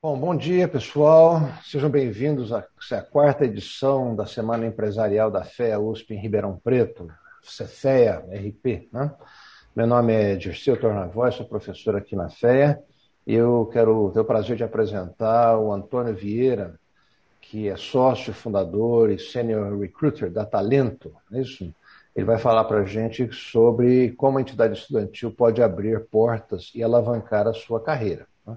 Bom, bom dia, pessoal. Sejam bem-vindos à, à quarta edição da Semana Empresarial da FEA USP em Ribeirão Preto, CFEA RP. Né? Meu nome é Dirceu Tornavoz, sou professor aqui na FEA eu quero ter o prazer de apresentar o Antônio Vieira, que é sócio, fundador e senior recruiter da Talento, é isso? Ele vai falar para a gente sobre como a entidade estudantil pode abrir portas e alavancar a sua carreira. Né?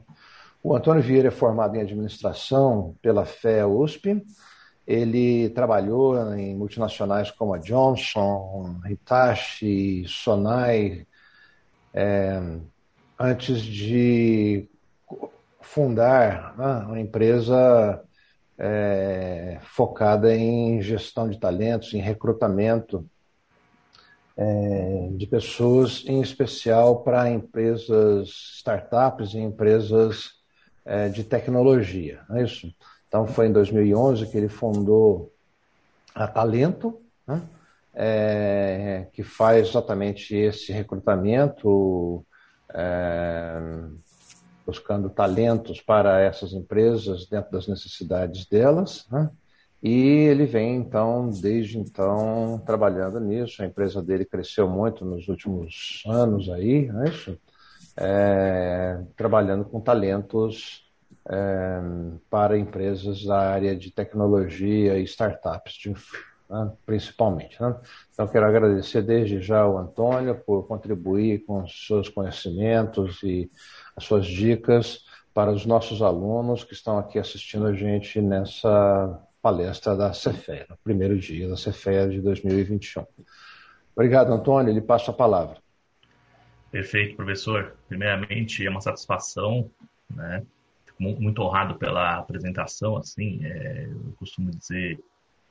O Antônio Vieira é formado em administração pela FEA USP. Ele trabalhou em multinacionais como a Johnson, Hitachi, Sonai, é, antes de fundar né, uma empresa é, focada em gestão de talentos, em recrutamento é, de pessoas, em especial para empresas, startups e empresas é, de tecnologia, não é isso? Então foi em 2011 que ele fundou a Talento, né? é, que faz exatamente esse recrutamento, é, buscando talentos para essas empresas dentro das necessidades delas, né? E ele vem, então, desde então, trabalhando nisso. A empresa dele cresceu muito nos últimos anos aí, não é isso? É, trabalhando com talentos é, para empresas da área de tecnologia e startups, de, né, principalmente. Né? Então, quero agradecer desde já ao Antônio por contribuir com seus conhecimentos e as suas dicas para os nossos alunos que estão aqui assistindo a gente nessa palestra da Cefea, no primeiro dia da Cefea de 2021. Obrigado, Antônio. Ele passa a palavra. Perfeito, professor. Primeiramente, é uma satisfação, né? Fico muito honrado pela apresentação. Assim, é, eu costumo dizer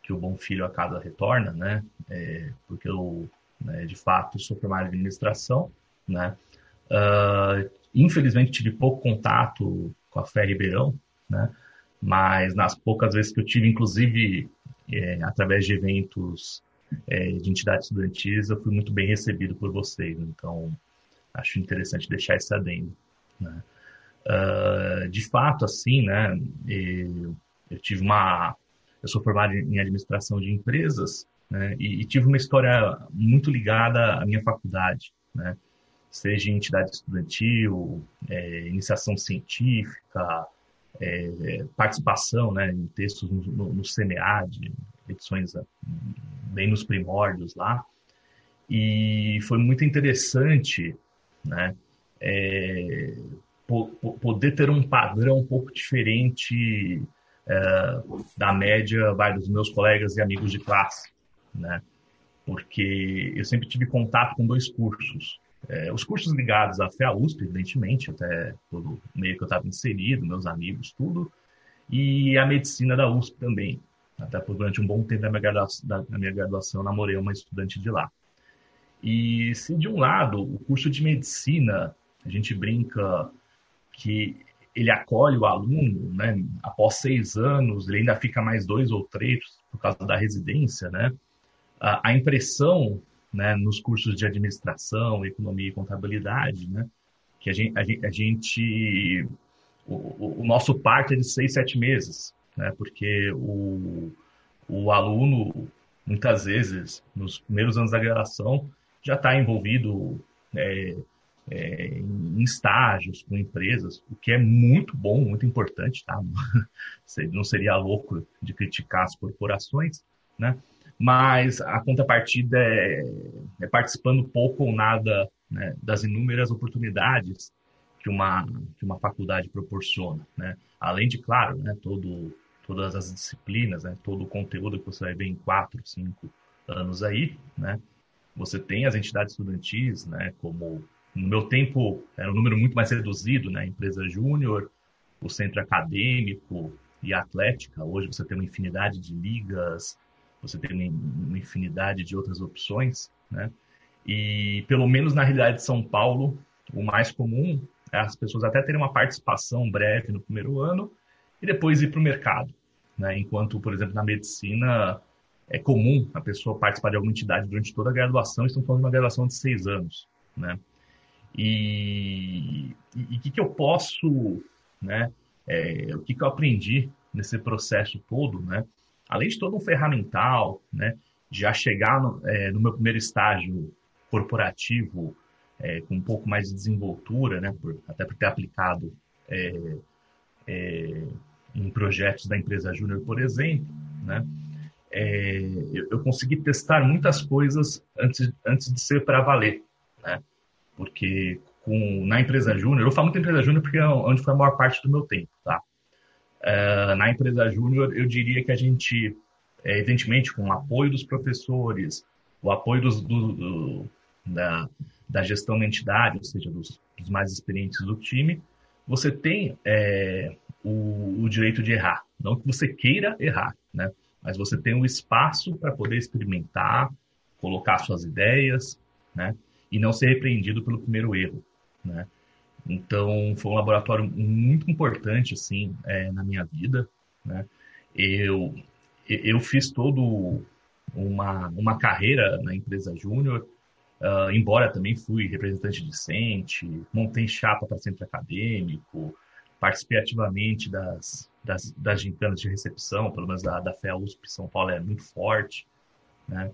que o bom filho a casa retorna, né? É, porque eu, né, de fato, sou formado em administração, né? Uh, infelizmente, tive pouco contato com a Fé Ribeirão, né? mas nas poucas vezes que eu tive, inclusive é, através de eventos é, de entidades estudantis, eu fui muito bem recebido por vocês. Então, acho interessante deixar esse adendo. Né? Uh, de fato, assim, né, eu, eu, tive uma... Eu sou formado em administração de empresas né, e, e tive uma história muito ligada à minha faculdade, né? seja em entidade estudantil, é, iniciação científica, é, participação né, em textos no, no, no CMEAD, edições ah, bem nos primórdios lá. E foi muito interessante né, é, poder ter um padrão um pouco diferente é, da média vai, dos meus colegas e amigos de classe. Né? Porque eu sempre tive contato com dois cursos. É, os cursos ligados à FEA USP, evidentemente, até todo meio que eu estava inserido, meus amigos, tudo, e a medicina da USP também. Até por durante um bom tempo da minha, graduação, da minha graduação, namorei uma estudante de lá. E se de um lado, o curso de medicina, a gente brinca que ele acolhe o aluno, né? Após seis anos, ele ainda fica mais dois ou três por causa da residência, né? A, impressão né, nos cursos de administração, economia e contabilidade, né, que a gente, a gente, o, o, nosso parte é de seis, sete meses, né, porque o, o aluno, muitas vezes, nos primeiros anos da graduação, já está envolvido é, é, em estágios com empresas, o que é muito bom, muito importante, tá? Não seria louco de criticar as corporações, né? mas a contrapartida é, é participando pouco ou nada né, das inúmeras oportunidades que uma, que uma faculdade proporciona. Né? Além de, claro, né, todo, todas as disciplinas, né, todo o conteúdo que você vai ver em quatro, cinco anos aí, né? Você tem as entidades estudantis, né, como no meu tempo era um número muito mais reduzido, né, empresa júnior, o centro acadêmico e atlética. Hoje você tem uma infinidade de ligas, você tem uma infinidade de outras opções, né? E pelo menos na realidade de São Paulo, o mais comum é as pessoas até terem uma participação breve no primeiro ano e depois ir para o mercado, né? Enquanto, por exemplo, na medicina é comum a pessoa participar de alguma entidade durante toda a graduação, estamos falando de uma graduação de seis anos, né? E o que, que eu posso, né, é, o que, que eu aprendi nesse processo todo, né? Além de todo um ferramental, né? Já chegar no, é, no meu primeiro estágio corporativo é, com um pouco mais de desenvoltura, né? Por, até por ter aplicado é, é, em projetos da empresa Júnior, por exemplo, né? É, eu, eu, consegui testar muitas coisas antes, antes de ser para valer, né? Porque com, na empresa Júnior, eu falo muito empresa Júnior porque é onde foi a maior parte do meu tempo, tá? É, na empresa Júnior, eu diria que a gente, é, evidentemente, com o apoio dos professores, o apoio dos, do, do, da, da gestão da entidade, ou seja, dos, dos mais experientes do time, você tem é, o, o, direito de errar. Não que você queira errar, né? Mas você tem um espaço para poder experimentar, colocar suas ideias, né? E não ser repreendido pelo primeiro erro, né? Então, foi um laboratório muito importante, assim, é, na minha vida, né? Eu, eu fiz todo uma, uma carreira na empresa Júnior, Uh, embora também fui representante discente, montei chapa para centro acadêmico, participei ativamente das, das, das gincanas de recepção, pelo menos da, da FEA USP São Paulo é muito forte, né?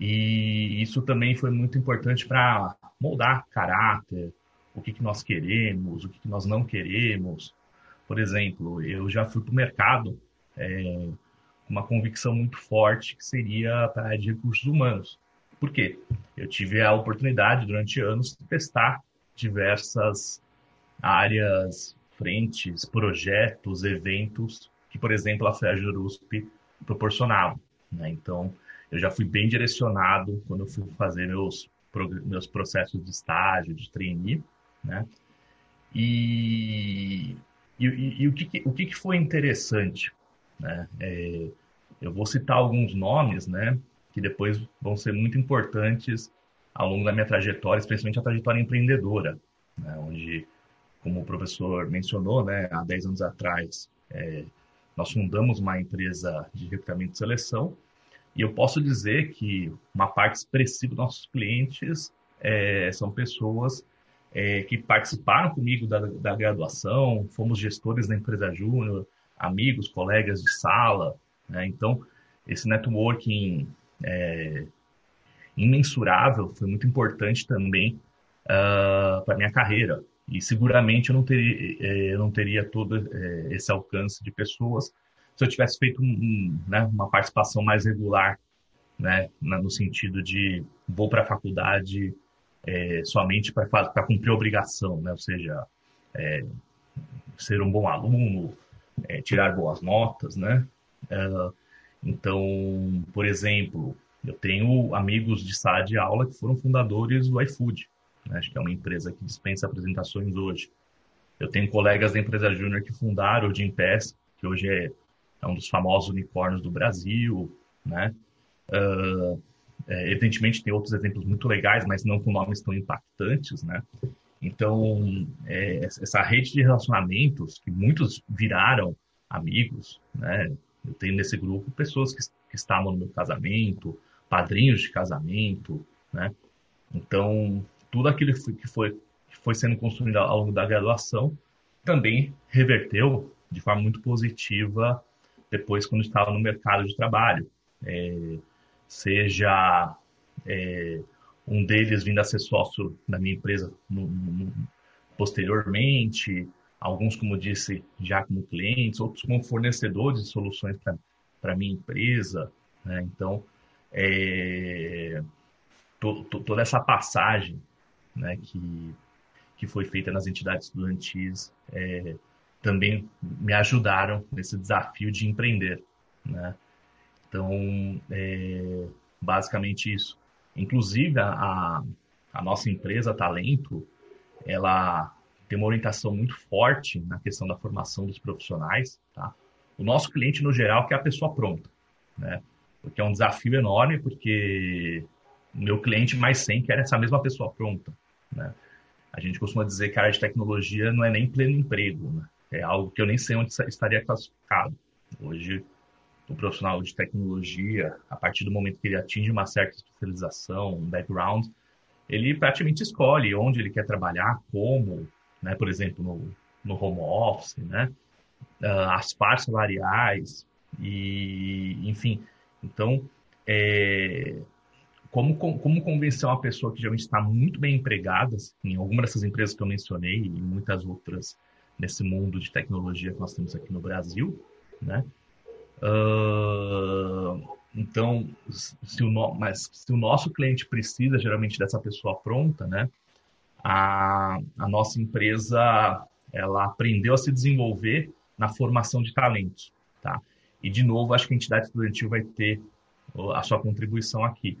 E isso também foi muito importante para moldar caráter, o que, que nós queremos, o que, que nós não queremos. Por exemplo, eu já fui para o mercado é, com uma convicção muito forte que seria para de recursos humanos. Por quê? Eu tive a oportunidade durante anos de testar diversas áreas, frentes, projetos, eventos que, por exemplo, a FEAJUR USP proporcionava. Né? Então, eu já fui bem direcionado quando eu fui fazer meus, meus processos de estágio, de trainee, né? E, e, e, o, que, o que foi interessante, né? É, eu vou citar alguns nomes, né? que depois vão ser muito importantes ao longo da minha trajetória, especialmente a trajetória empreendedora, né, onde, como o professor mencionou, né, há 10 anos atrás, é, nós fundamos uma empresa de recrutamento e seleção, e eu posso dizer que uma parte expressiva dos nossos clientes é, são pessoas é, que participaram comigo da, da graduação, fomos gestores da empresa Júnior, amigos, colegas de sala, né? então esse networking é, imensurável, foi muito importante também uh, ah, para minha carreira. E seguramente eu não teria, é, eu não teria todo é, esse alcance de pessoas se eu tivesse feito um, um, né, uma participação mais regular, né, no sentido de vou para a faculdade é, somente para cumprir a obrigação, né, ou seja, é, ser um bom aluno, é, tirar boas notas, né? Uh, então, por exemplo, eu tenho amigos de sala de aula que foram fundadores do iFood, né? acho que é uma empresa que dispensa apresentações hoje. Eu tenho colegas da empresa Júnior que fundaram o Gimpass, que hoje é, é, um dos famosos unicórnios do Brasil, né? Uh, é, evidentemente tem outros exemplos muito legais, mas não com nomes tão impactantes, né? Então, é, essa rede de relacionamentos, que muitos viraram amigos, né? Eu tenho nesse grupo pessoas que, que estavam no meu casamento, padrinhos de casamento, né? Então, tudo aquilo que foi, que foi, sendo construído ao longo da graduação também reverteu de forma muito positiva depois quando estava no mercado de trabalho. É, seja é, um deles vindo a ser sócio da minha empresa no, no, posteriormente, alguns, como disse, já como clientes, outros como fornecedores de soluções para a minha empresa. Né? Então, é, to, to, toda essa passagem né, que, que foi feita nas entidades estudantis é, também me ajudaram nesse desafio de empreender. Né? Então, é, basicamente isso. Inclusive, a, a nossa empresa Talento, ela tem uma orientação muito forte na questão da formação dos profissionais. Tá? O nosso cliente, no geral, quer a pessoa pronta, né? Porque é um desafio enorme, porque o meu cliente mais 100 quer essa mesma pessoa pronta, né? A gente costuma dizer que a área de tecnologia não é nem pleno emprego, né? É algo que eu nem sei onde estaria classificado. Hoje, o profissional de tecnologia, a partir do momento que ele atinge uma certa especialização, um background, ele praticamente escolhe onde ele quer trabalhar, como, né? Por exemplo, no, no home office, né? uh, as partes salariais, e, enfim. Então, é, como, como convencer uma pessoa que geralmente está muito bem empregada, em alguma dessas empresas que eu mencionei e muitas outras nesse mundo de tecnologia que nós temos aqui no Brasil, né? Uh, então, se o, no, mas se o nosso cliente precisa geralmente dessa pessoa pronta, né? A, a nossa empresa ela aprendeu a se desenvolver na formação de talentos, tá? E de novo, acho que a entidade estudantil vai ter a sua contribuição aqui,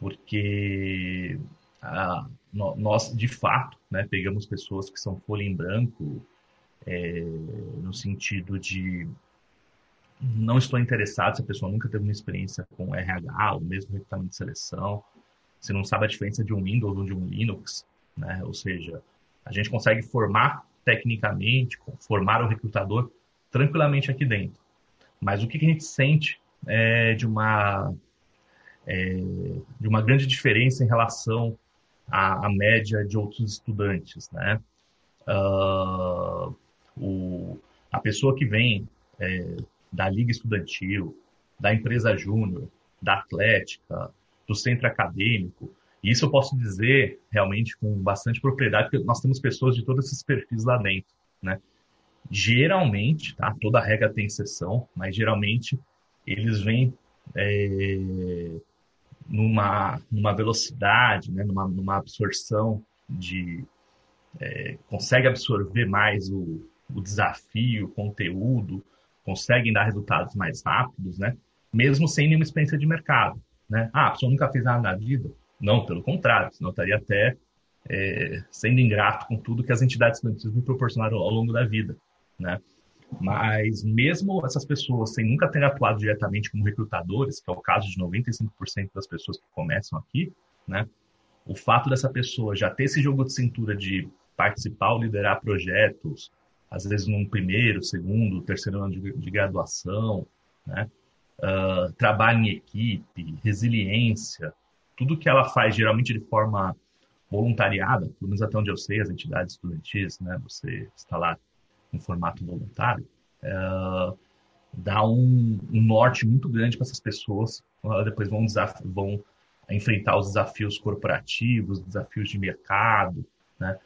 porque a, nós de fato, né, pegamos pessoas que são folha em branco, é, no sentido de não estou interessado se a pessoa nunca teve uma experiência com RH, ou mesmo recrutamento de seleção, se não sabe a diferença de um Windows ou de um Linux, né? Ou seja, a gente consegue formar tecnicamente, formar o recrutador tranquilamente aqui dentro. Mas o que a gente sente é de uma é, de uma grande diferença em relação à, à média de outros estudantes, né? Uh, o, a pessoa que vem é, da liga estudantil, da empresa júnior, da atlética, do centro acadêmico. E isso eu posso dizer realmente com bastante propriedade, porque nós temos pessoas de todos esses perfis lá dentro, né? Geralmente, tá? Toda regra tem exceção, mas geralmente eles vêm é, numa, numa velocidade, né? numa, numa absorção de... É, consegue absorver mais o, o desafio, o conteúdo, conseguem dar resultados mais rápidos, né? Mesmo sem nenhuma experiência de mercado, né? Ah, a pessoa nunca fez nada na vida? Não, pelo contrário, senão estaria até é, sendo ingrato com tudo que as entidades estudantis me proporcionaram ao longo da vida, né? Mas mesmo essas pessoas sem nunca ter atuado diretamente como recrutadores, que é o caso de 95% das pessoas que começam aqui, né? O fato dessa pessoa já ter esse jogo de cintura de participar ou liderar projetos, às vezes num primeiro, segundo, terceiro ano de, de graduação, né? Uh, trabalho em equipe, resiliência, tudo que ela faz geralmente de forma voluntariada, pelo menos até onde eu sei, as entidades estudantis, né? Você está lá em formato voluntário, uh, dá um, um, norte muito grande para essas pessoas. Uh, depois vão, vão enfrentar os desafios corporativos, desafios de mercado, né?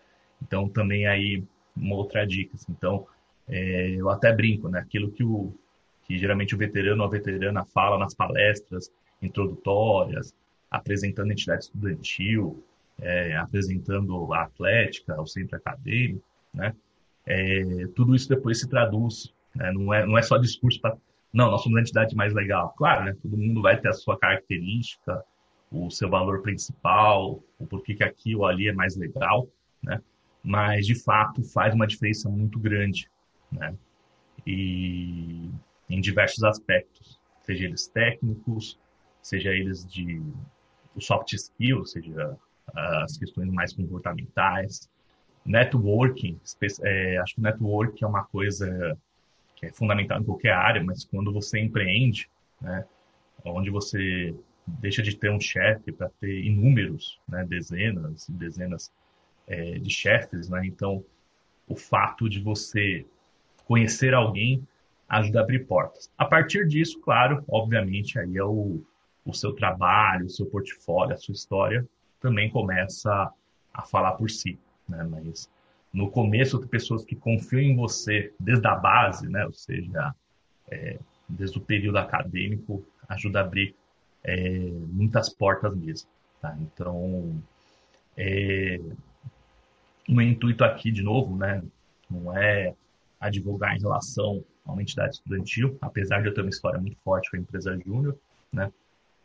Então também aí uma outra dica. Assim. Então, é, eu até brinco, né? Aquilo que, o, que geralmente o veterano ou a veterana fala nas palestras introdutórias, apresentando entidade estudantil, é, apresentando a atlética, o centro acadêmico, né? É, tudo isso depois se traduz, né? não, é, não é só discurso para... Não, nós somos a entidade mais legal. Claro, né? Todo mundo vai ter a sua característica, o seu valor principal, o porquê que aqui ou ali é mais legal, né? mas de fato faz uma diferença muito grande, né? E em diversos aspectos, seja eles técnicos, seja eles de soft skills, seja as questões mais comportamentais, networking, é, acho que networking é uma coisa que é fundamental em qualquer área, mas quando você empreende, né, onde você deixa de ter um chefe para ter inúmeros, né, dezenas e dezenas é, de chefes, né? Então, o fato de você conhecer alguém ajuda a abrir portas. A partir disso, claro, obviamente, aí é o, o seu trabalho, o seu portfólio, a sua história também começa a falar por si, né? Mas no começo, pessoas que confiam em você desde a base, né? Ou seja, é, desde o período acadêmico, ajuda a abrir é, muitas portas mesmo, tá? Então, é, o meu intuito aqui, de novo, né, não é advogar em relação a uma entidade estudantil, apesar de eu ter uma história muito forte com a empresa júnior, né,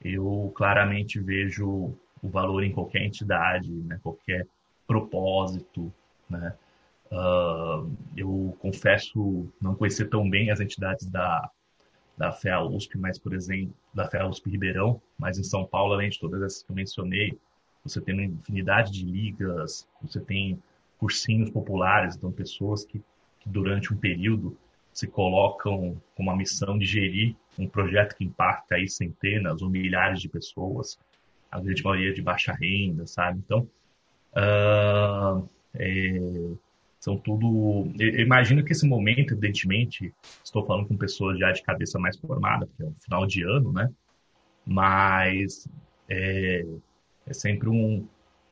eu claramente vejo o valor em qualquer entidade, né, qualquer propósito, né, uh, eu confesso não conhecer tão bem as entidades da da FEA USP, mas, por exemplo, da FEA USP Ribeirão, mas em São Paulo, além de todas essas que eu mencionei, você tem uma infinidade de ligas, você tem cursinhos populares, então pessoas que, que durante um período se colocam com uma missão de gerir um projeto que impacta aí centenas ou milhares de pessoas, a grande maioria de baixa renda, sabe? Então, uh, é, são tudo. Eu imagino que esse momento, evidentemente, estou falando com pessoas já de cabeça mais formada, porque é o final de ano, né? Mas é, é sempre um,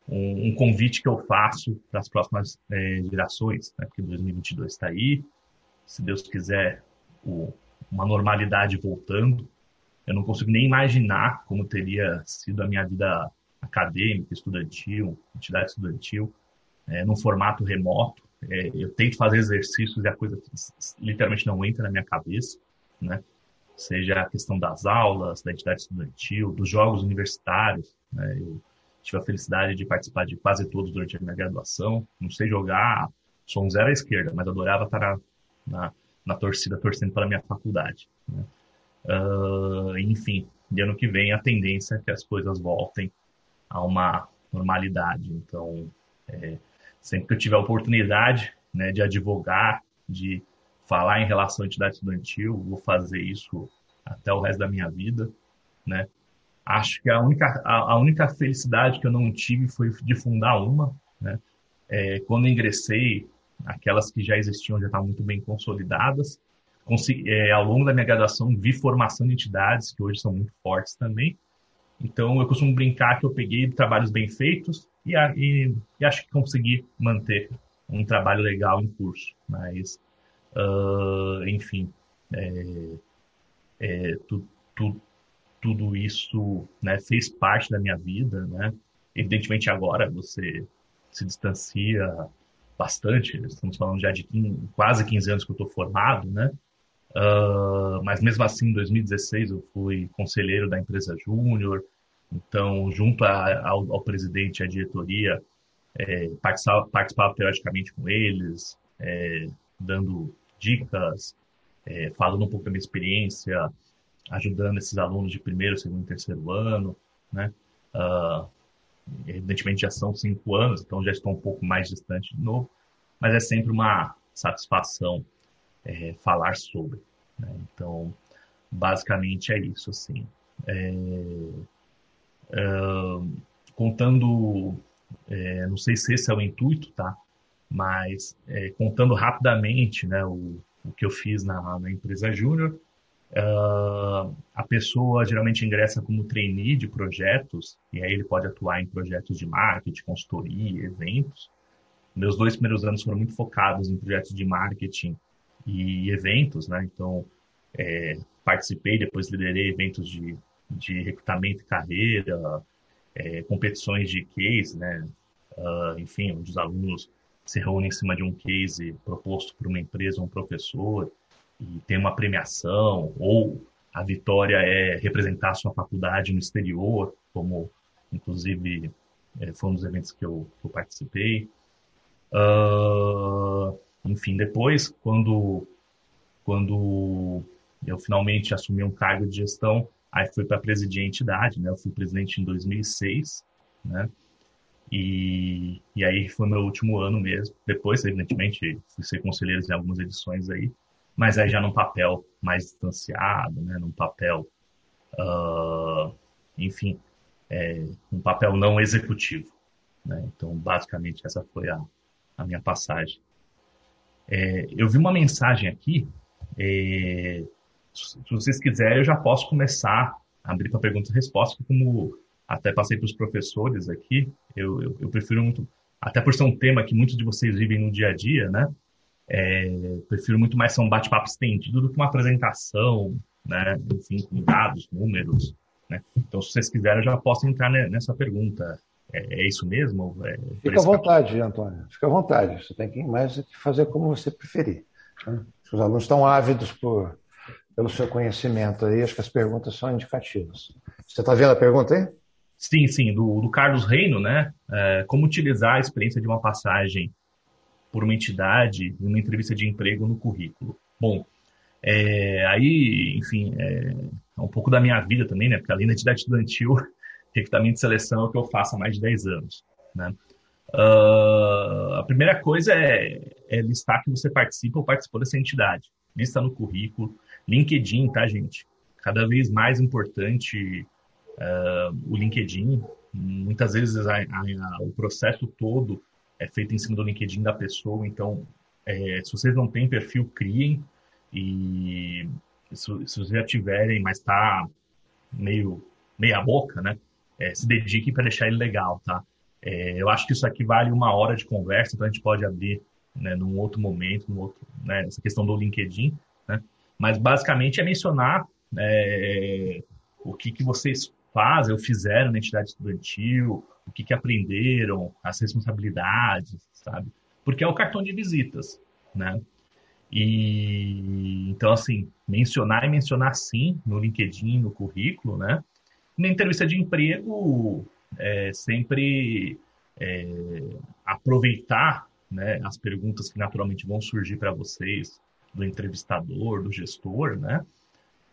um, um, convite que eu faço para as próximas é, gerações, né? Porque 2022 está aí, se Deus quiser, o, uma normalidade voltando. Eu não consigo nem imaginar como teria sido a minha vida acadêmica, estudantil, entidade estudantil, é, num formato remoto. É, eu tento fazer exercícios e a coisa literalmente não entra na minha cabeça, né? Seja a questão das aulas, da entidade estudantil, dos jogos universitários. Né? Eu tive a felicidade de participar de quase todos durante a minha graduação. Não sei jogar, sou um zero à esquerda, mas adorava estar na, na, na torcida, torcendo para a minha faculdade. Né? Uh, enfim, de ano que vem a tendência é que as coisas voltem a uma normalidade. Então, é, sempre que eu tiver a oportunidade né, de advogar, de falar em relação à entidade estudantil, vou fazer isso até o resto da minha vida, né? Acho que a única, a, a única felicidade que eu não tive foi de fundar uma, né? É, quando ingressei, aquelas que já existiam já estavam muito bem consolidadas. Consegui, é, ao longo da minha graduação, vi formação de entidades que hoje são muito fortes também. Então, eu costumo brincar que eu peguei trabalhos bem feitos e, e, e acho que consegui manter um trabalho legal em curso. Mas, uh, enfim, é, é, tu, tu, tudo isso né, fez parte da minha vida. Né? Evidentemente, agora você se distancia bastante. Estamos falando já de 15, quase 15 anos que eu estou formado, né? Uh, mas mesmo assim, em 2016 eu fui conselheiro da empresa Júnior, então, junto a, ao, ao, presidente e à diretoria, é, participava, participava periodicamente com eles, é, dando dicas, é, falando um pouco da minha experiência, ajudando esses alunos de primeiro, segundo e terceiro ano, né? Uh, evidentemente já são cinco anos, então já estou um pouco mais distante de novo, mas é sempre uma satisfação é, falar sobre. Né? Então, basicamente é isso, assim. É, é, contando, é, não sei se esse é o intuito, tá? Mas é, contando rapidamente, né, o, o que eu fiz na, na empresa Júnior, Uh, a pessoa geralmente ingressa como trainee de projetos, e aí ele pode atuar em projetos de marketing, consultoria, eventos. Meus dois primeiros anos foram muito focados em projetos de marketing e eventos, né? Então, é, participei, depois liderei eventos de, de recrutamento e carreira, é, competições de case, né? Uh, enfim, onde os alunos se reúnem em cima de um case proposto por uma empresa um professor e tem uma premiação, ou a vitória é representar a sua faculdade no exterior, como inclusive é, foi um dos eventos que eu, que eu participei. Uh, enfim, depois, quando, quando eu finalmente assumi um cargo de gestão, aí fui para presidir a entidade, né? Eu fui presidente em 2006, né? E, e aí foi meu último ano mesmo. Depois, evidentemente, fui ser conselheiro em algumas edições aí mas aí já num papel mais distanciado, né, num papel, uh, enfim, é, um papel não executivo. Né? Então, basicamente, essa foi a, a minha passagem. É, eu vi uma mensagem aqui, é, se vocês quiserem, eu já posso começar a abrir para perguntas e respostas, como até passei para os professores aqui, eu, eu, eu prefiro muito, até por ser um tema que muitos de vocês vivem no dia a dia, né? É, prefiro muito mais ser um bate-papo estendido do que uma apresentação, né? Enfim, com dados, números, né? Então, se vocês quiserem, eu já posso entrar nessa pergunta. É, é isso mesmo? É, Fica à vontade, Antônio. Fica à vontade. Você tem que mais fazer como você preferir. Né? Os alunos estão ávidos por, pelo seu conhecimento aí. Acho que as perguntas são indicativas. Você está vendo a pergunta aí? Sim, sim, do, do Carlos Reino, né? É, como utilizar a experiência de uma passagem por uma entidade em uma entrevista de emprego no currículo. Bom, é, aí, enfim, é, é, um pouco da minha vida também, né? Porque além da entidade estudantil, recrutamento de seleção é o que eu faço há mais de 10 anos, né? Uh, a primeira coisa é, é, listar que você participa ou participou dessa entidade. Lista no currículo. LinkedIn, tá, gente? Cada vez mais importante uh, o LinkedIn. Muitas vezes a, a, o processo todo é feita em cima do LinkedIn da pessoa, então é, se vocês não têm perfil, criem e se, se vocês já tiverem, mas está meio meia boca, né? É, se dediquem para deixar ele legal, tá? É, eu acho que isso aqui vale uma hora de conversa, então a gente pode abrir né, num outro momento, num outro, né, essa questão do LinkedIn, né? Mas basicamente é mencionar é, o que, que vocês fazem ou fizeram na entidade estudantil, o que, que aprenderam, as responsabilidades, sabe? Porque é o cartão de visitas, né? E então, assim, mencionar e mencionar sim no LinkedIn, no currículo, né? Na entrevista de emprego, é, sempre é, aproveitar né, as perguntas que naturalmente vão surgir para vocês, do entrevistador, do gestor, né?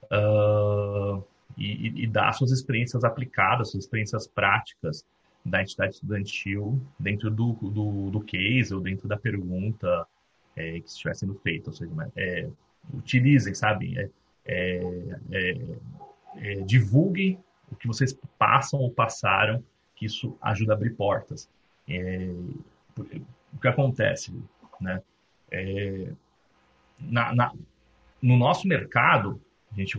Uh, e, e, dar suas experiências aplicadas, suas experiências práticas da entidade estudantil dentro do, do, do case ou dentro da pergunta é, que estiver sendo feita. Ou seja, é, utilizem, sabe? É, é, é, é, divulguem o que vocês passam ou passaram, que isso ajuda a abrir portas. o que acontece, né? Na, na, no nosso mercado, a gente,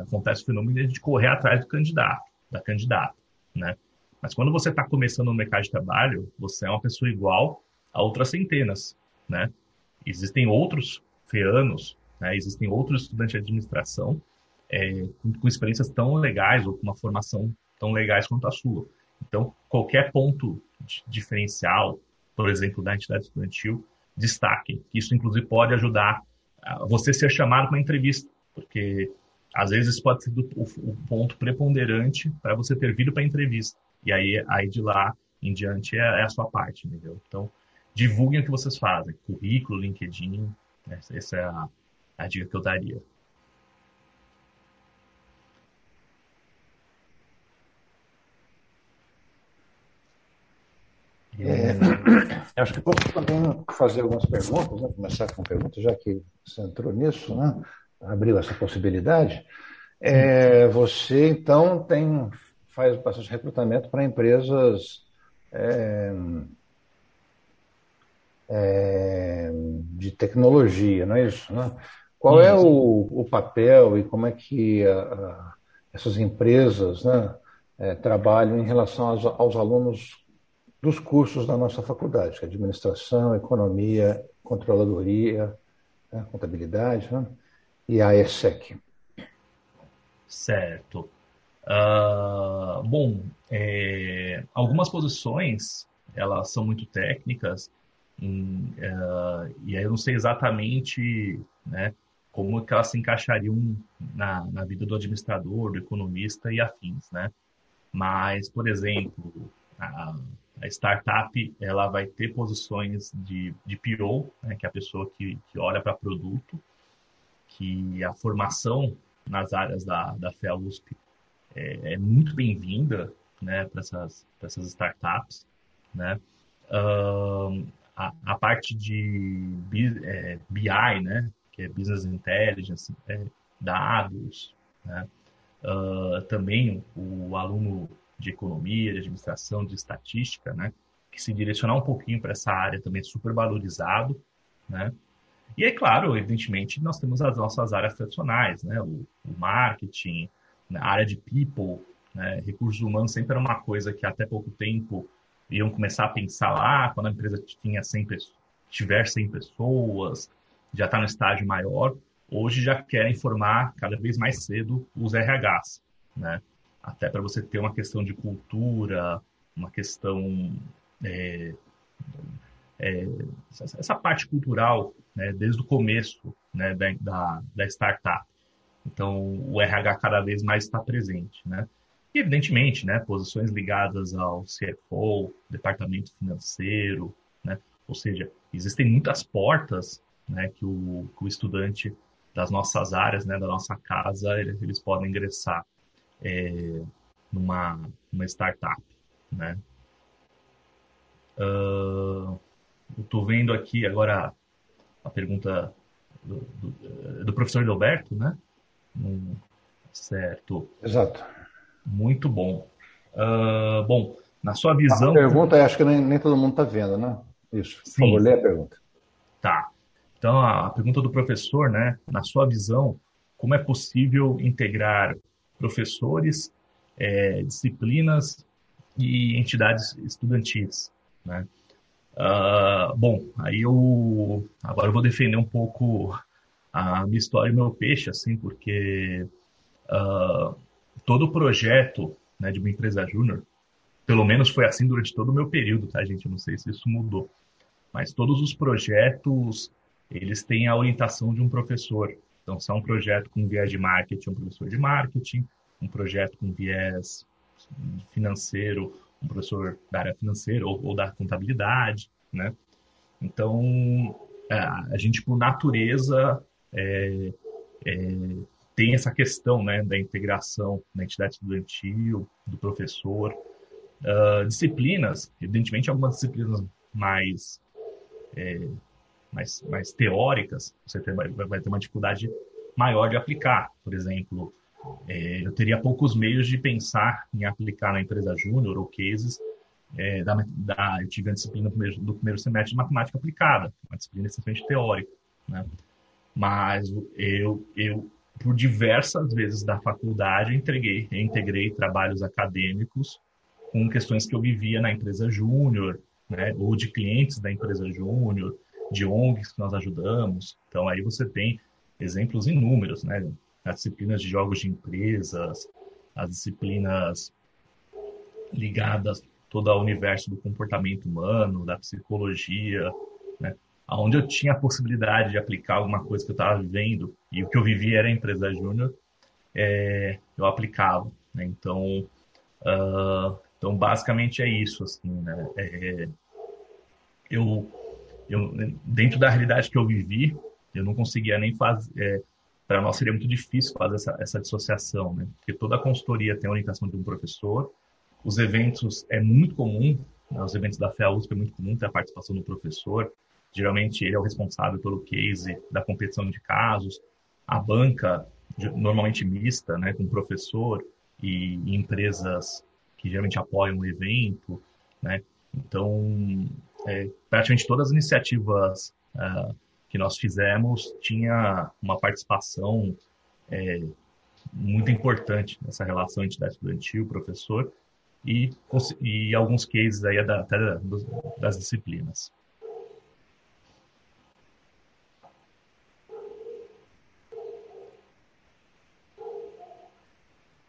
acontece o fenômeno de correr atrás do candidato, da candidata, né? Mas quando você está começando no mercado de trabalho, você é uma pessoa igual a outras centenas, né? Existem outros feanos, né? existem outros estudantes de administração é, com, com, experiências tão legais ou com uma formação tão legais quanto a sua. Então, qualquer ponto diferencial, por exemplo, da entidade estudantil, destaque. Isso, inclusive, pode ajudar você ser chamado para entrevista, porque às vezes pode ser o, o ponto preponderante para você ter vindo para a entrevista. E aí, aí de lá em diante é, é a sua parte, entendeu? Então, divulguem o que vocês fazem. Currículo, LinkedIn, essa é a, a dica que eu daria. É, acho que posso também fazer algumas perguntas, né? começar com perguntas, já que você entrou nisso, né? abriu essa possibilidade. É, você, então, tem, faz bastante recrutamento para empresas é, é, de tecnologia, não é isso? Né? Qual é o, o, papel e como é que a, a, essas empresas né, é, trabalham em relação aos, aos, alunos dos cursos da nossa faculdade, que é administração, economia, controladoria, né, contabilidade né, e a ESSEC? Certo. Uh, bom, é, algumas posições elas são muito técnicas em, uh, e aí eu não sei exatamente né, como que elas se encaixariam na, na vida do administrador, do economista e afins, né? Mas, por exemplo, a startup ela vai ter posições de, de PO, né, que é a pessoa que, que olha para produto, que a formação nas áreas da, da FEA-USP é, é, muito bem-vinda né, para essas, essas startups. Né? A, a parte de é, BI, né, que é Business Intelligence, é, dados, né, uh, também o, aluno de economia, de administração, de estatística, né, que se direcionar um pouquinho para essa área também super valorizado, né, e é claro, evidentemente, nós temos as nossas áreas tradicionais, né, o, o marketing, a área de people, né, recursos humanos sempre era uma coisa que até pouco tempo iam começar a pensar lá, quando a empresa tinha 100 tiver 100 pessoas, já está no estágio maior, hoje já querem formar cada vez mais cedo os RHs, né? Até para você ter uma questão de cultura, uma questão é, é, essa parte cultural, né, desde o começo né, da, da, da startup. Então, o RH cada vez mais está presente, né? E, evidentemente, né, posições ligadas ao CFO, departamento financeiro, né? Ou seja, existem muitas portas, né, que o, que o estudante das nossas áreas, né, da nossa casa, eles, eles podem ingressar é, numa, numa startup, né? Uh, estou vendo aqui agora a pergunta do, do, do professor Gilberto, né? Hum, certo. Exato. Muito bom. Uh, bom, na sua visão. A pergunta, acho que nem, nem todo mundo está vendo, né? Isso. Por Sim. favor, lê a pergunta. Tá. Então, a pergunta do professor, né? Na sua visão, como é possível integrar professores, é, disciplinas e entidades estudantis, né? Uh, bom, aí eu agora eu vou defender um pouco a minha história e meu peixe, assim, porque uh, todo projeto né, de uma empresa júnior, pelo menos foi assim durante todo o meu período, tá, gente? Eu não sei se isso mudou, mas todos os projetos eles têm a orientação de um professor. Então, se é um projeto com viés de marketing, um professor de marketing, um projeto com viés financeiro, um professor da área financeira ou, ou da contabilidade, né? Então, é, a gente, por natureza, é, é, tem essa questão né, da integração da entidade estudantil, do professor. Uh, disciplinas, evidentemente, algumas disciplinas mais, é, mais, mais teóricas, você ter, vai, vai ter uma dificuldade maior de aplicar. Por exemplo, é, eu teria poucos meios de pensar em aplicar na empresa júnior ou cases. É, da, da, eu tive a disciplina do primeiro, do primeiro semestre de matemática aplicada, uma disciplina essencialmente teórica. Né? Mas eu, eu, por diversas vezes da faculdade, entreguei, integrei trabalhos acadêmicos com questões que eu vivia na empresa júnior, né? ou de clientes da empresa júnior, de ONGs que nós ajudamos. Então, aí você tem exemplos inúmeros, né? as disciplinas de jogos de empresas, as disciplinas ligadas todo ao universo do comportamento humano, da psicologia, né? onde eu tinha a possibilidade de aplicar alguma coisa que eu estava vivendo e o que eu vivia era a empresa júnior, é, eu aplicava. Né? Então, uh, então, basicamente é isso. Assim, né? É, eu, eu, dentro da realidade que eu vivi, eu não conseguia nem fazer. É, para nós seria muito difícil fazer essa, essa dissociação, né? Porque toda a consultoria tem a orientação de um professor, os eventos é muito comum, né? os eventos da FEA USP é muito comum ter a participação do professor, geralmente ele é o responsável pelo case da competição de casos, a banca, normalmente mista, né, com professor e, empresas que geralmente apoiam o evento, né? Então, é, praticamente todas as iniciativas uh, que nós fizemos tinha uma participação é, muito importante nessa relação entidade estudantil, professor, e, e alguns cases aí da, até das disciplinas.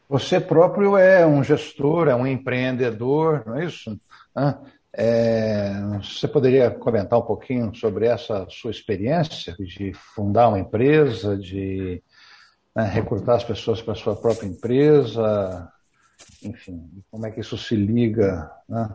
Você próprio é um gestor, é um empreendedor, não é isso? É, você poderia comentar um pouquinho sobre essa sua experiência de fundar uma empresa, de né, recrutar as pessoas para a sua própria empresa, enfim, como é que isso se liga né,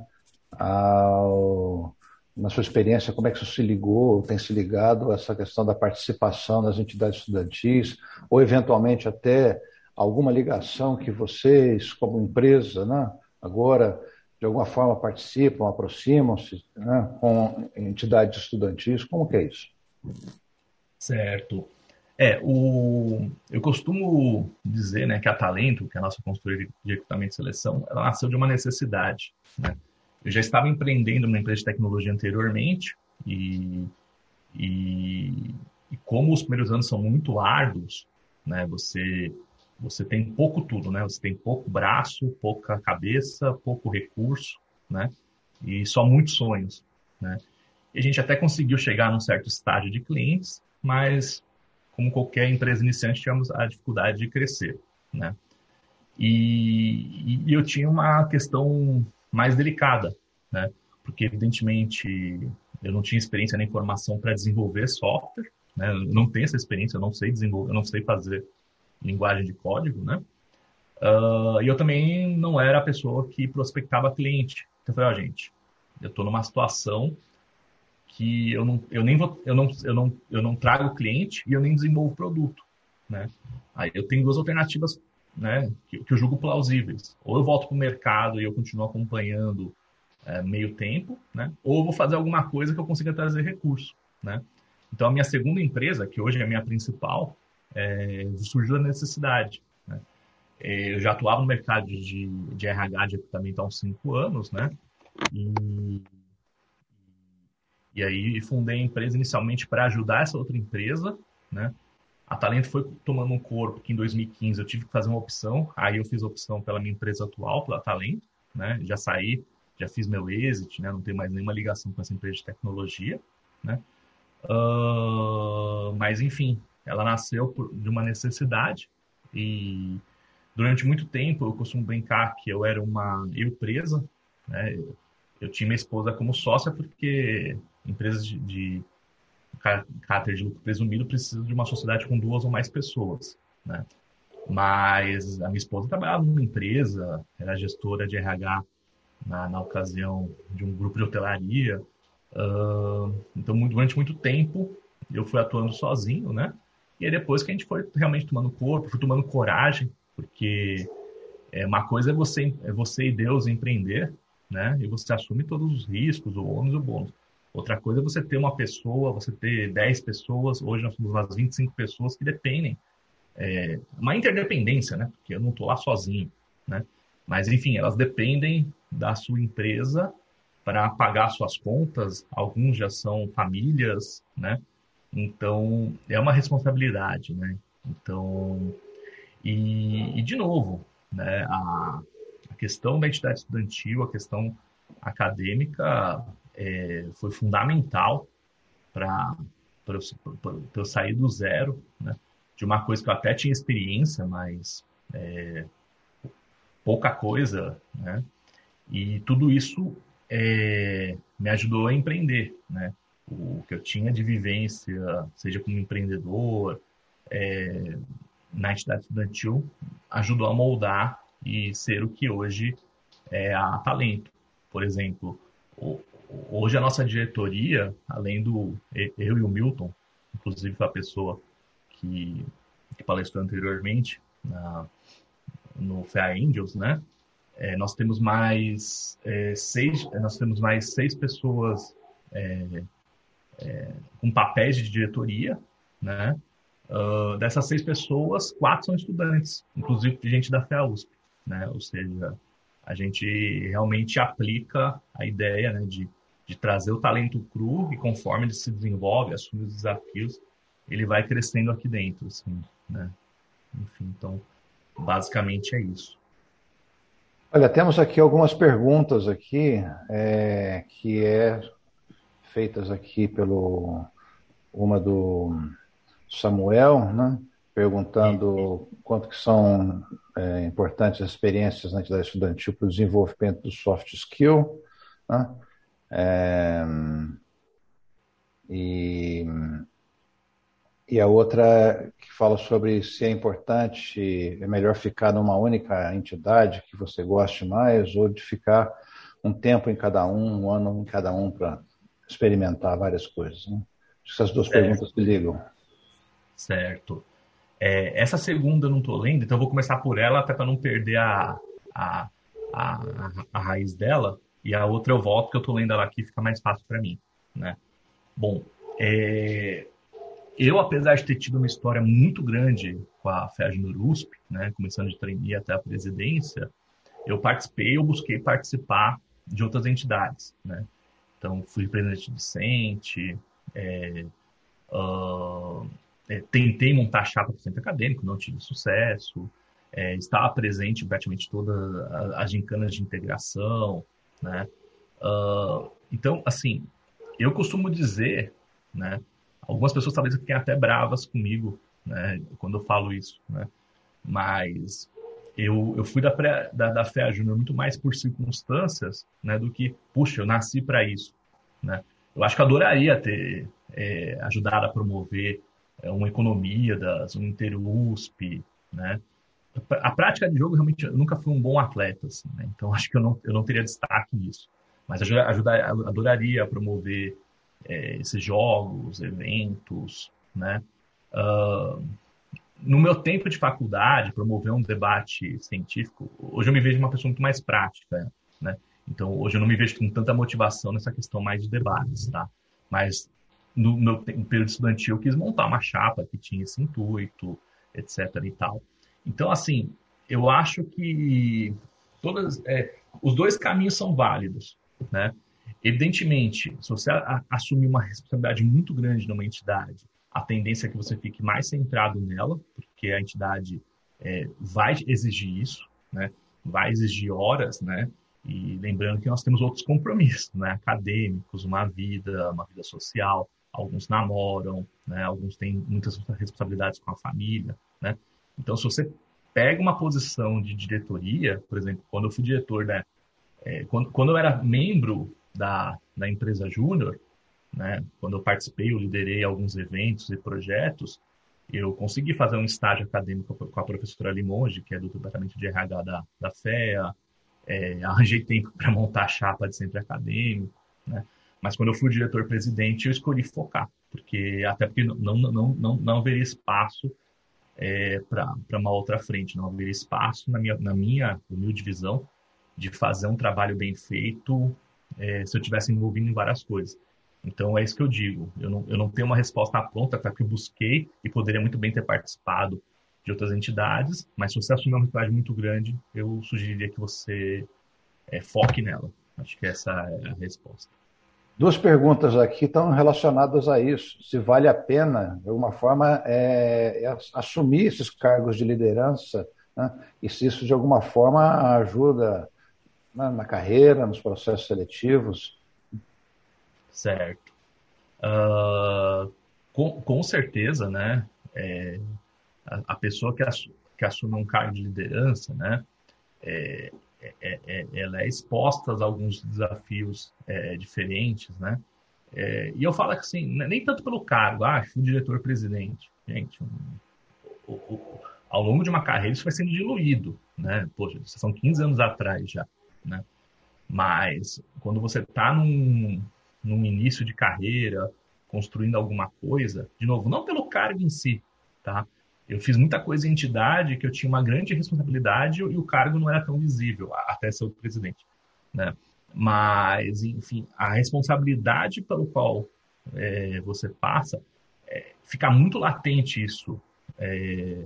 ao, na sua experiência, como é que isso se ligou, tem se ligado a essa questão da participação das entidades estudantis, ou eventualmente até alguma ligação que vocês, como empresa, né, agora de alguma forma participam, aproximam-se né, com entidades estudantis? Como que é isso? Certo. É, o, eu costumo dizer né, que a Talento, que é a nossa consultoria de recrutamento e seleção, ela nasceu de uma necessidade. Né? Eu já estava empreendendo numa empresa de tecnologia anteriormente e, e, e como os primeiros anos são muito árduos, né, você você tem pouco tudo, né? Você tem pouco braço, pouca cabeça, pouco recurso, né? E só muitos sonhos, né? E a gente até conseguiu chegar num certo estágio de clientes, mas como qualquer empresa iniciante, tivemos a dificuldade de crescer, né? E, e eu tinha uma questão mais delicada, né? Porque, evidentemente, eu não tinha experiência nem formação para desenvolver software, né? Eu não tenho essa experiência, eu não sei desenvolver, eu não sei fazer linguagem de código, né? Uh, e eu também não era a pessoa que prospectava cliente. Então eu falei, ó, oh, gente, eu estou numa situação que eu não, eu nem vou, eu não, eu não, eu não trago cliente e eu nem desenvolvo produto, né? Aí eu tenho duas alternativas, né, que, que eu julgo plausíveis. Ou eu volto para o mercado e eu continuo acompanhando é, meio tempo, né? Ou eu vou fazer alguma coisa que eu consiga trazer recurso, né? Então a minha segunda empresa, que hoje é a minha principal, é, surgiu a necessidade. Né? é, eu já atuava no mercado de, de RH de equipamento há uns cinco anos, né? E, e aí fundei a empresa inicialmente para ajudar essa outra empresa, né? A Talento foi tomando um corpo que em 2015 eu tive que fazer uma opção, aí eu fiz a opção pela minha empresa atual, pela Talento, né? Já saí, já fiz meu exit, né? Não tenho mais nenhuma ligação com essa empresa de tecnologia, né? Uh, mas enfim, ela nasceu por, de uma necessidade e durante muito tempo eu costumo brincar que eu era uma eu presa, né? Eu tinha minha esposa como sócia porque empresas de, de caráter de lucro presumido precisam de uma sociedade com duas ou mais pessoas, né? Mas a minha esposa trabalhava numa empresa, era gestora de RH na, na ocasião de um grupo de hotelaria. Uh, então, durante muito tempo, eu fui atuando sozinho, né? E aí depois que a gente foi realmente tomando corpo, fui tomando coragem, porque é, uma coisa é você, é você e Deus empreender, né? E você assume todos os riscos, o ônus e o bônus. Outra coisa é você ter uma pessoa, você ter 10 pessoas, hoje nós somos umas 25 pessoas que dependem. É, uma interdependência, né? Porque eu não estou lá sozinho, né? Mas, enfim, elas dependem da sua empresa para pagar suas contas. Alguns já são famílias, né? Então, é uma responsabilidade, né? Então, e, e de novo, né? A, a questão da entidade estudantil, a questão acadêmica é, foi fundamental para eu, eu sair do zero, né? De uma coisa que eu até tinha experiência, mas é, pouca coisa, né? E tudo isso é, me ajudou a empreender, né? O que eu tinha de vivência, seja como empreendedor, é, na entidade estudantil, ajudou a moldar e ser o que hoje é a Talento. Por exemplo, hoje a nossa diretoria, além do eu e o Milton, inclusive foi a pessoa que, que palestrou anteriormente na, no FEA Angels, né? É, nós temos mais é, seis, nós temos mais seis pessoas é, é com papéis de diretoria, né? Uh, dessas seis pessoas, quatro são estudantes, inclusive gente da FEA USP, né? Ou seja, a gente realmente aplica a ideia né, de, de trazer o talento cru e conforme ele se desenvolve, assume os desafios, ele vai crescendo aqui dentro, assim, né? Enfim, então, basicamente é isso. Olha, temos aqui algumas perguntas aqui, é, que é feitas aqui pelo uma do Samuel, né? perguntando quanto que são é, importantes as experiências na entidade estudantil para o desenvolvimento do soft skill. Né? É, e, e a outra que fala sobre se é importante, é melhor ficar numa única entidade que você goste mais ou de ficar um tempo em cada um, um ano em cada um para experimentar várias coisas. Né? Essas duas certo. perguntas se ligam. Certo. É, essa segunda eu não estou lendo, então eu vou começar por ela, até para não perder a, a, a, a, raiz dela. E a outra eu volto, que eu estou lendo ela aqui, fica mais fácil para mim. Né? Bom, é, eu, apesar de ter tido uma história muito grande com a FEAGNUR USP, né, começando de trainee até a presidência, eu participei, eu busquei participar de outras entidades. Né? Então, fui presidente docente, é, uh, é, tentei montar chapa para o centro acadêmico, não tive sucesso. É, estava presente praticamente todas as gincanas de integração, né? Uh, então, assim, eu costumo dizer, né? Algumas pessoas talvez fiquem até bravas comigo, né? Quando eu falo isso, né? Mas eu, eu fui da, pré, da, da FEA Júnior muito mais por circunstâncias, né? Do que, puxa, eu nasci para isso, né? Eu acho que adoraria ter é, ajudado a promover é uma economia das USP, né? A prática de jogo realmente eu nunca fui um bom atleta, assim, né? então acho que eu não, eu não teria destaque nisso. Mas eu ajudar, adoraria promover é, esses jogos, eventos, né? Uh, no meu tempo de faculdade, promover um debate científico, hoje eu me vejo uma pessoa muito mais prática, né? Então, hoje eu não me vejo com tanta motivação nessa questão mais de debates, tá? Mas no meu período estudantil, eu quis montar uma chapa que tinha esse intuito, etc. e tal. Então, assim, eu acho que todas, é, os dois caminhos são válidos, né? Evidentemente, se você assumir uma responsabilidade muito grande numa entidade, a tendência é que você fique mais centrado nela, porque a entidade é, vai exigir isso, né? Vai exigir horas, né? E lembrando que nós temos outros compromissos, né? Acadêmicos, uma vida, uma vida social. Alguns namoram, né? Alguns têm muitas responsabilidades com a família, né? Então, se você pega uma posição de diretoria, por exemplo, quando eu fui diretor, né? É, quando, quando eu era membro da, da empresa Júnior, né? Quando eu participei, eu liderei alguns eventos e projetos. Eu consegui fazer um estágio acadêmico com a professora Limonge, que é do departamento de RH da, da FEA, é, arranjei tempo para montar a chapa de centro acadêmico, né? Mas quando eu fui diretor-presidente, eu escolhi focar, porque até porque não, não, não, não, haveria espaço é, para uma outra frente, não haveria espaço na minha, na minha humilde visão de fazer um trabalho bem feito é, se eu tivesse envolvido em várias coisas. Então é isso que eu digo. Eu não, eu não tenho uma resposta pronta para que eu busquei e poderia muito bem ter participado de outras entidades, mas se você assumir uma entidade muito grande, eu sugeriria que você é, foque nela. Acho que essa é a resposta. Duas perguntas aqui estão relacionadas a isso. Se vale a pena, de alguma forma, é, é assumir esses cargos de liderança né? e se isso, de alguma forma, ajuda né, na carreira, nos processos seletivos. Certo. Uh, com, com certeza, né? É, a, a pessoa que, assume, que assume um cargo de liderança, né, é, é, é, ela é exposta a alguns desafios é, diferentes, né? É, e eu falo assim, nem tanto pelo cargo, ah, diretor-presidente. Gente, um, o, o, ao longo de uma carreira isso vai sendo diluído, né? Poxa, são 15 anos atrás já, né? Mas quando você está num, num início de carreira, construindo alguma coisa, de novo, não pelo cargo em si, tá? Eu fiz muita coisa em entidade que eu tinha uma grande responsabilidade e o cargo não era tão visível, até ser o presidente. Né? Mas, enfim, a responsabilidade pelo qual é, você passa, é, fica muito latente isso é,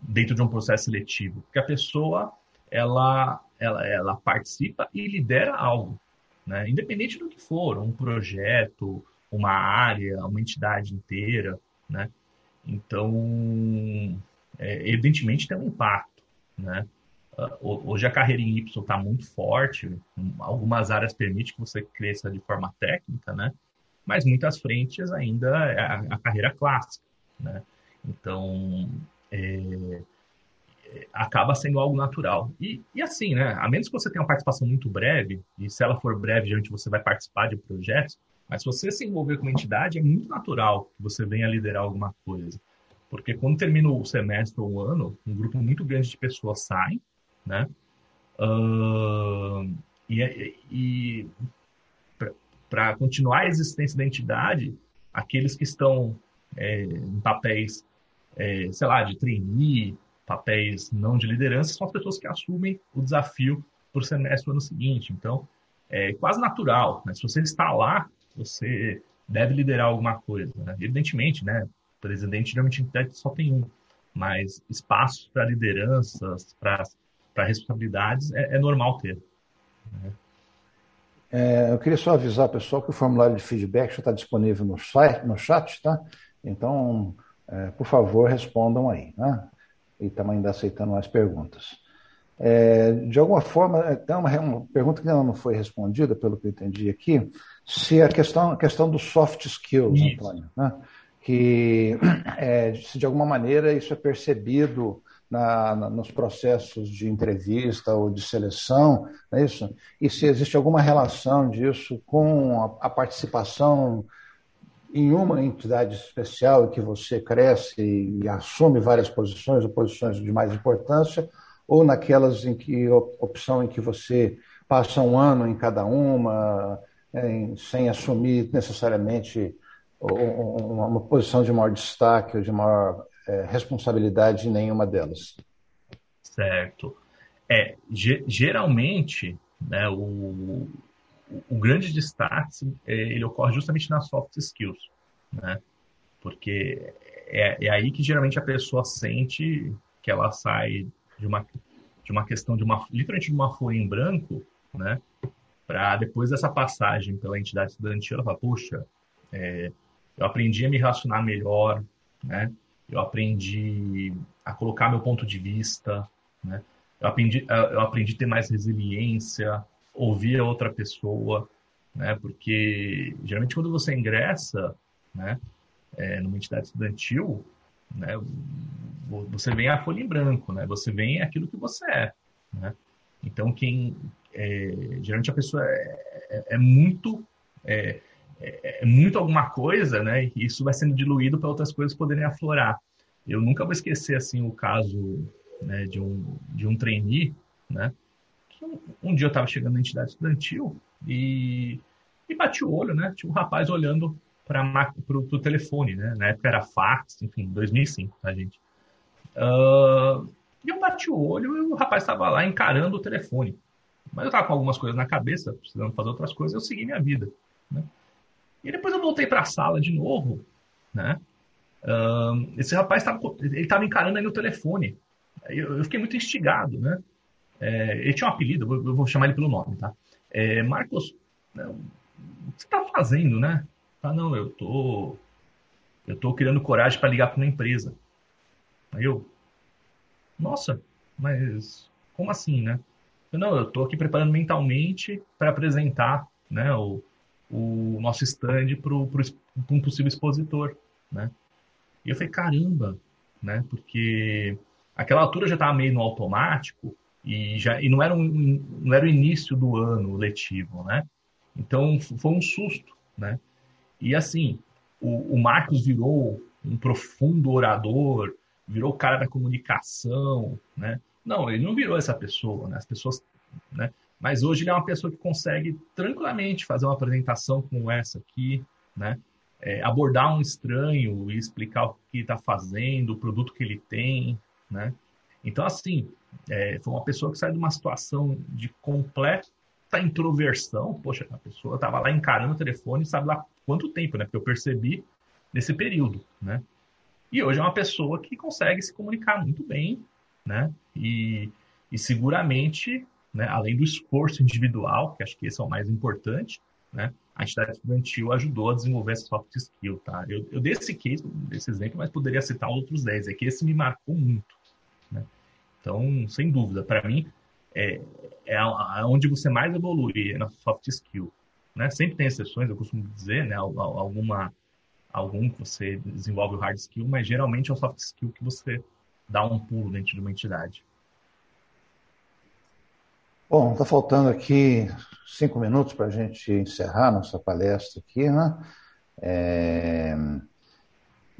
dentro de um processo seletivo, porque a pessoa ela, ela, ela participa e lidera algo, né? independente do que for, um projeto, uma área, uma entidade inteira, né? Então, é, evidentemente tem um impacto, né? Ah, hoje a carreira em Y está muito forte, algumas áreas permitem que você cresça de forma técnica, né? Mas muitas frentes ainda é a, a carreira clássica, né? Então, é, acaba sendo algo natural. E, e, assim, né? A menos que você tenha uma participação muito breve, e se ela for breve, geralmente você vai participar de projetos, mas se você se envolver com uma entidade, é muito natural que você venha liderar alguma coisa. Porque quando termina o semestre ou o ano, um grupo muito grande de pessoas saem, né? Uh, e, é, e para continuar a existência da entidade, aqueles que estão é, em papéis, é, sei lá, de trainee, papéis não de liderança, são as pessoas que assumem o desafio o semestre ano seguinte. Então, é quase natural. Né? Se você está lá, você deve liderar alguma coisa. Né? Evidentemente, né? O presidente geralmente só tem um, mas espaços para lideranças, para responsabilidades, é, é, normal ter. Né? É, eu queria só avisar, pessoal, que o formulário de feedback já está disponível no, site, no chat, tá? Então, é, por favor, respondam aí, né? E também ainda aceitando mais perguntas. É, de alguma forma, é, tem uma, uma, pergunta que ainda não foi respondida, pelo que eu entendi aqui, se a questão, a questão dos soft skills, isso. Antônio, né? que é, se de alguma maneira isso é percebido na, na, nos processos de entrevista ou de seleção, é isso? E se existe alguma relação disso com a, a participação em uma entidade especial em que você cresce e, assume várias posições ou posições de mais importância, ou naquelas em que opção em que você passa um ano em cada uma, em, sem assumir necessariamente uma, uma, posição de maior destaque ou de maior é, responsabilidade em nenhuma delas. Certo. É, geralmente, né, o, o grande destaque é, ele ocorre justamente nas soft skills, né? Porque é, é aí que geralmente a pessoa sente que ela sai de uma de uma questão de uma, literalmente de uma folha em branco, né? Para depois dessa passagem pela entidade estudantil, ela fala, puxa, é, eu aprendi a me relacionar melhor, né? Eu aprendi a colocar meu ponto de vista, né? Eu aprendi, eu aprendi a ter mais resiliência, ouvir a outra pessoa, né? Porque geralmente quando você ingressa, né, é, numa entidade estudantil, né, você vem a folha em branco, né? Você vem aquilo que você é, né? Então quem é, geralmente a pessoa é, é, é muito é, é, é, muito alguma coisa, né? E isso vai sendo diluído para outras coisas poderem aflorar. Eu nunca vou esquecer assim o caso né, de um de um trainee, né? Um, um dia eu estava chegando na entidade estudantil e, e bati o olho, né? Tinha um rapaz olhando para o telefone, né? Na época era fax, enfim, 2005, tá, gente? Uh, e eu bati o olho e o rapaz estava lá encarando o telefone. Mas eu estava com algumas coisas na cabeça, precisando fazer outras coisas, eu segui minha vida. Né? E depois eu voltei para a sala de novo, né? Uh, esse rapaz estava ele estava encarando aí no telefone. Eu, eu, fiquei muito instigado, né? É, ele tinha um apelido, eu vou, eu vou, chamar ele pelo nome, tá? É, Marcos, né, o que você está fazendo, né? Ah, não, eu tô, eu tô criando coragem para ligar para uma empresa. Aí eu, nossa, mas como assim, né? Eu, não, eu tô aqui preparando mentalmente para apresentar, né, o, o nosso stand para um possível expositor, né? E eu falei, caramba, né? Porque aquela altura já estava meio no automático e já e não era um, não era o início do ano letivo, né? Então foi um susto, né? E assim, o, o Marcos virou um profundo orador, virou o cara da comunicação, né? Não, ele não virou essa pessoa, né? As pessoas, né? Mas hoje ele é uma pessoa que consegue tranquilamente fazer uma apresentação como essa aqui, né? É, abordar um estranho e explicar o que está fazendo, o produto que ele tem, né? Então, assim, é, foi uma pessoa que sai de uma situação de completa introversão. Poxa, a pessoa estava lá encarando o telefone, sabe lá quanto tempo, né? Porque eu percebi nesse período, né? E hoje é uma pessoa que consegue se comunicar muito bem, né? E, e seguramente né? além do esforço individual, que acho que esse é o mais importante, né? a entidade estudantil ajudou a desenvolver essa soft skill. Tá? Eu, eu dei esse case, desse exemplo, mas poderia citar outros 10, é que esse me marcou muito. Né? Então, sem dúvida, para mim, é, é onde você mais evolui, é na soft skill. Né? Sempre tem exceções, eu costumo dizer, né? alguma, algum que você desenvolve o hard skill, mas geralmente é o soft skill que você dá um pulo dentro de uma entidade. Bom, está faltando aqui cinco minutos para a gente encerrar nossa palestra aqui, né? É...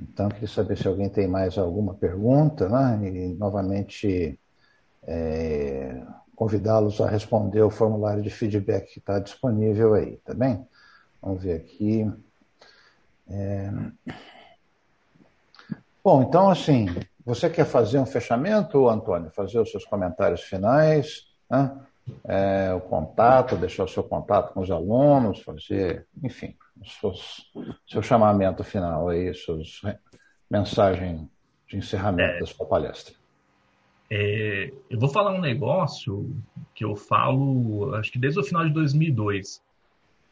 Então, queria saber se alguém tem mais alguma pergunta, né? E, novamente, é... convidá-los a responder o formulário de feedback que está disponível aí, tá bem? Vamos ver aqui. É... Bom, então, assim, você quer fazer um fechamento, Antônio? Fazer os seus comentários finais, né? é, o contato, deixar o seu contato com os alunos, fazer, enfim, seus, seu chamamento final aí, suas mensagem de encerramento é, da sua palestra. É, eu vou falar um negócio que eu falo, acho que desde o final de 2002,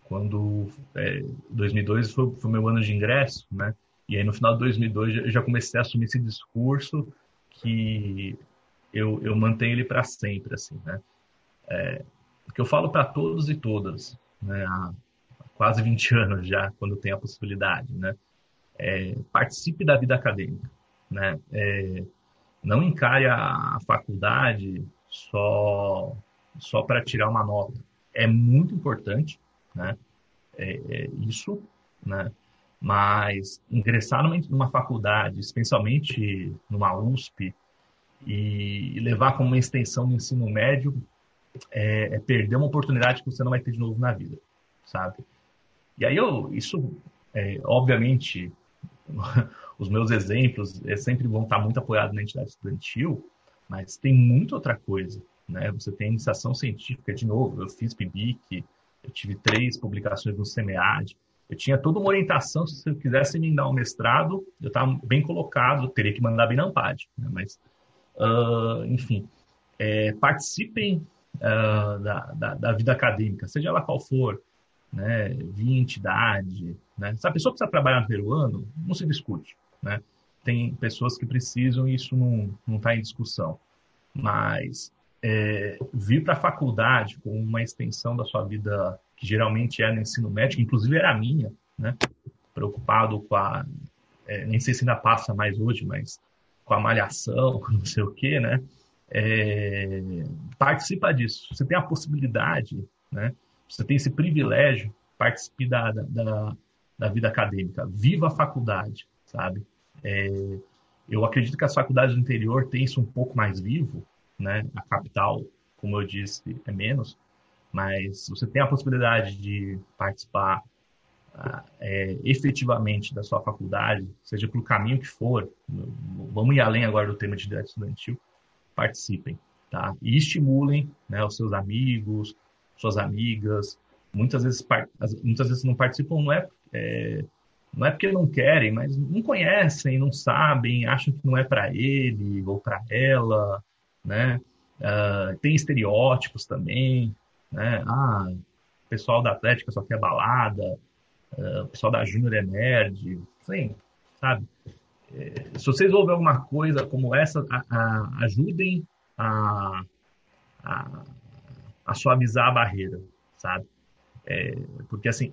quando é, 2002 foi o meu ano de ingresso, né? E aí no final de 2002 eu já comecei a assumir esse discurso que eu, eu mantenho ele para sempre, assim, né? É, que eu falo para todos e todas, né, há quase 20 anos já, quando tem a possibilidade, né? É, participe da vida acadêmica, né? É, não encare a, faculdade só só para tirar uma nota. É muito importante, né? É, é isso, né? Mas ingressar numa, numa faculdade, especialmente numa USP, e levar como uma extensão do ensino médio é, é, perder uma oportunidade que você não vai ter de novo na vida, sabe? E aí eu, isso, é, obviamente, os meus exemplos é, sempre vão estar muito apoiados na entidade estudantil, mas tem muita outra coisa, né? Você tem iniciação científica, de novo, eu fiz PIBIC, eu tive três publicações no SEMEAD, eu tinha toda uma orientação, se eu quisesse me dar um mestrado, eu estava bem colocado, teria que mandar bem na AMPAD, né? mas, uh, enfim, é, participem uh, da, da, da, vida acadêmica, seja ela qual for, né, via entidade, né? Se a pessoa precisa trabalhar no peruano, não se discute, né? Tem pessoas que precisam e isso não está em discussão. Mas é, vir para a faculdade com uma extensão da sua vida que geralmente é no ensino médio, inclusive era a minha, né? Preocupado com a, é, nem sei se ainda passa mais hoje, mas com a malhação, não sei o quê, né? É, participa disso. Você tem a possibilidade, né? Você tem esse privilégio, participe da, da, da vida acadêmica. Viva a faculdade, sabe? É, eu acredito que as faculdades do interior têm isso um pouco mais vivo, né? A capital, como eu disse, é menos, mas você tem a possibilidade de participar ah, é, efetivamente da sua faculdade, seja pelo caminho que for, vamos ir além agora do tema de direito estudantil, participem, tá? E estimulem né, os seus amigos, suas amigas. Muitas vezes, muitas vezes não participam, não é, é não é porque não querem, mas não conhecem, não sabem, acham que não é para ele ou para ela, né? Uh, tem estereótipos também, né? Ah, o pessoal da Atlética só quer balada, uh, o pessoal da Júnior é nerd, sim, sabe? É, se vocês ouvem alguma coisa como essa, a, a, ajudem a, a, suavizar a barreira, sabe? É, porque assim,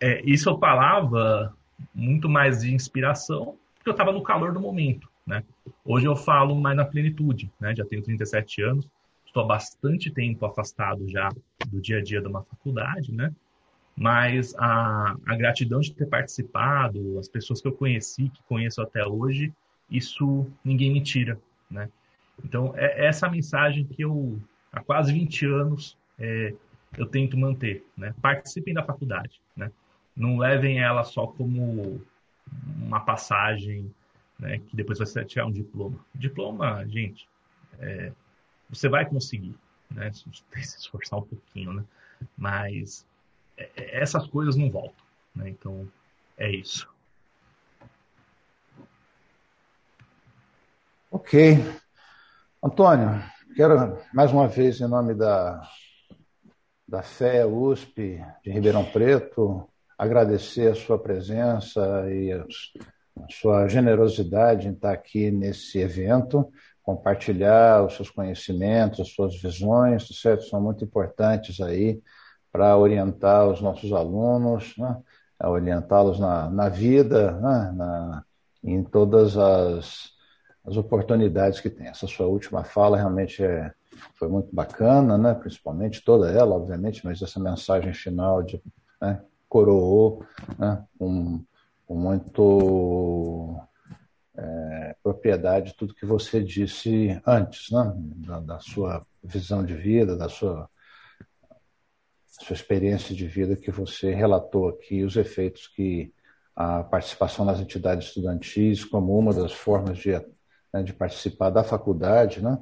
é, isso eu falava muito mais de inspiração, porque eu estava no calor do momento, né? Hoje eu falo mais na plenitude, né? Já tenho 37 anos, estou há bastante tempo afastado já do dia a dia de uma faculdade, né? Mas a, a gratidão de ter participado, as pessoas que eu conheci, que conheço até hoje, isso ninguém me tira, né? Então, é essa mensagem que eu, há quase 20 anos, é, eu tento manter, né? Participem da faculdade, né? Não levem ela só como uma passagem, né? Que depois vai tirar um diploma. Diploma, gente, é, você vai conseguir, né? Se esforçar um pouquinho, né? Mas é, é, essas coisas não voltam, né? Então, é isso. Ok. Antônio, quero mais uma vez, em nome da da FE USP de Ribeirão Preto, agradecer a sua presença e a sua generosidade em estar aqui nesse evento, compartilhar os seus conhecimentos, as suas visões, certo? São muito importantes aí para orientar os nossos alunos, né? orientá-los na, na vida, né? na, em todas as, as oportunidades que tem. Essa sua última fala realmente é, foi muito bacana, né? principalmente toda ela, obviamente, mas essa mensagem final de né? coroou né? com, com muito é, propriedade tudo que você disse antes, né? da, da sua visão de vida, da sua sua experiência de vida que você relatou aqui, os efeitos que a participação nas entidades estudantis, como uma das formas de, né, de participar da faculdade, né,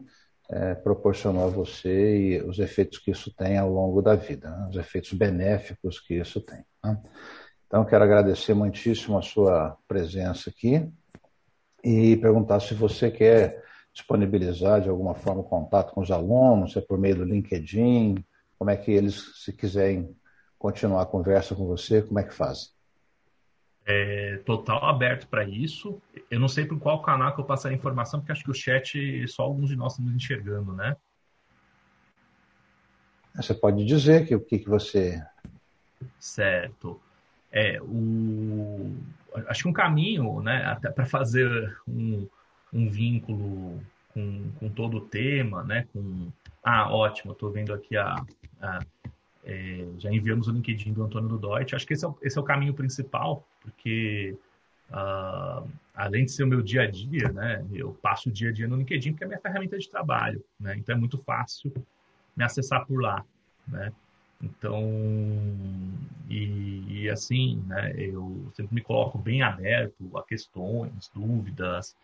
é, proporcionou a você e os efeitos que isso tem ao longo da vida, né? os efeitos benéficos que isso tem. Né? Então, quero agradecer muitíssimo a sua presença aqui e perguntar se você quer disponibilizar de alguma forma o contato com os alunos, é por meio do LinkedIn, como é que eles, se quiserem continuar a conversa com você, como é que fazem? É, total aberto para isso. Eu não sei por qual canal que eu passar a informação, porque acho que o chat só alguns de nós estamos enxergando, né? Você pode dizer que o que, que você. Certo. É, o... Acho que um caminho, né, até para fazer um, um vínculo com, com todo o tema, né, com... Ah, ótimo, estou vendo aqui a, a é, já enviamos o LinkedIn do Antônio Dudoit. Acho que esse é, o, esse é o caminho principal, porque uh, além de ser o meu dia a dia, né, eu passo o dia a dia no LinkedIn porque é a minha ferramenta de trabalho, né, então é muito fácil me acessar por lá, né. Então, e, e, assim, né, eu sempre me coloco bem aberto a questões, dúvidas.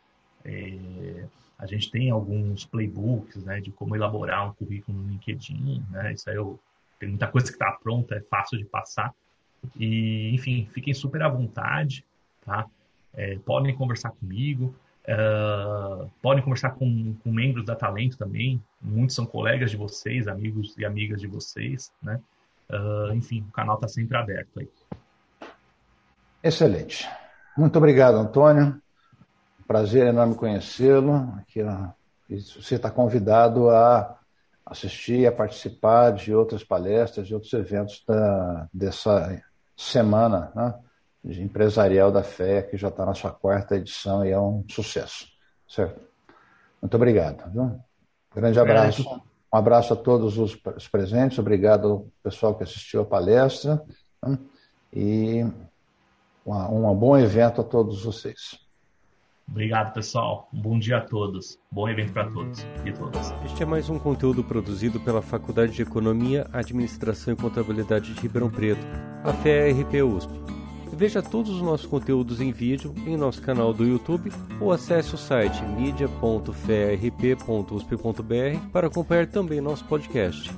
É, a gente tem alguns playbooks, né, de como elaborar um currículo no LinkedIn, né, isso aí eu tem muita coisa que está pronta, é fácil de passar. E, enfim, fiquem super à vontade, tá? É, podem conversar comigo. Uh, podem conversar com, com, membros da Talento também. Muitos são colegas de vocês, amigos e amigas de vocês, né? Uh, enfim, o canal está sempre aberto aí. Excelente. Muito obrigado, Antônio. Prazer enorme conhecê-lo. Você está convidado a assistir, a participar de outras palestras, de outros eventos da, dessa semana, né? de empresarial da fé, que já está na sua quarta edição e é um sucesso. Certo? Muito obrigado. Viu? Grande abraço. Um abraço a todos os presentes, obrigado ao pessoal que assistiu a palestra né? e um bom evento a todos vocês. Obrigado, pessoal. Um bom dia a todos. Bom evento para todos e todas. Este é mais um conteúdo produzido pela Faculdade de Economia, Administração e Contabilidade de Ribeirão Preto, a FEA-RP USP. Veja todos os nossos conteúdos em vídeo em nosso canal do YouTube ou acesse o site media.ferp.usp.br para acompanhar também nosso podcast.